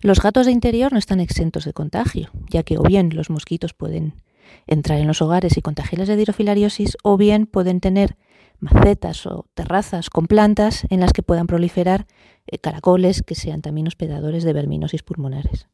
Los gatos de interior no están exentos de contagio, ya que o bien los mosquitos pueden entrar en los hogares y contagiarles de dirofilariosis, o bien pueden tener macetas o terrazas con plantas en las que puedan proliferar eh, caracoles que sean también hospedadores de verminosis pulmonares.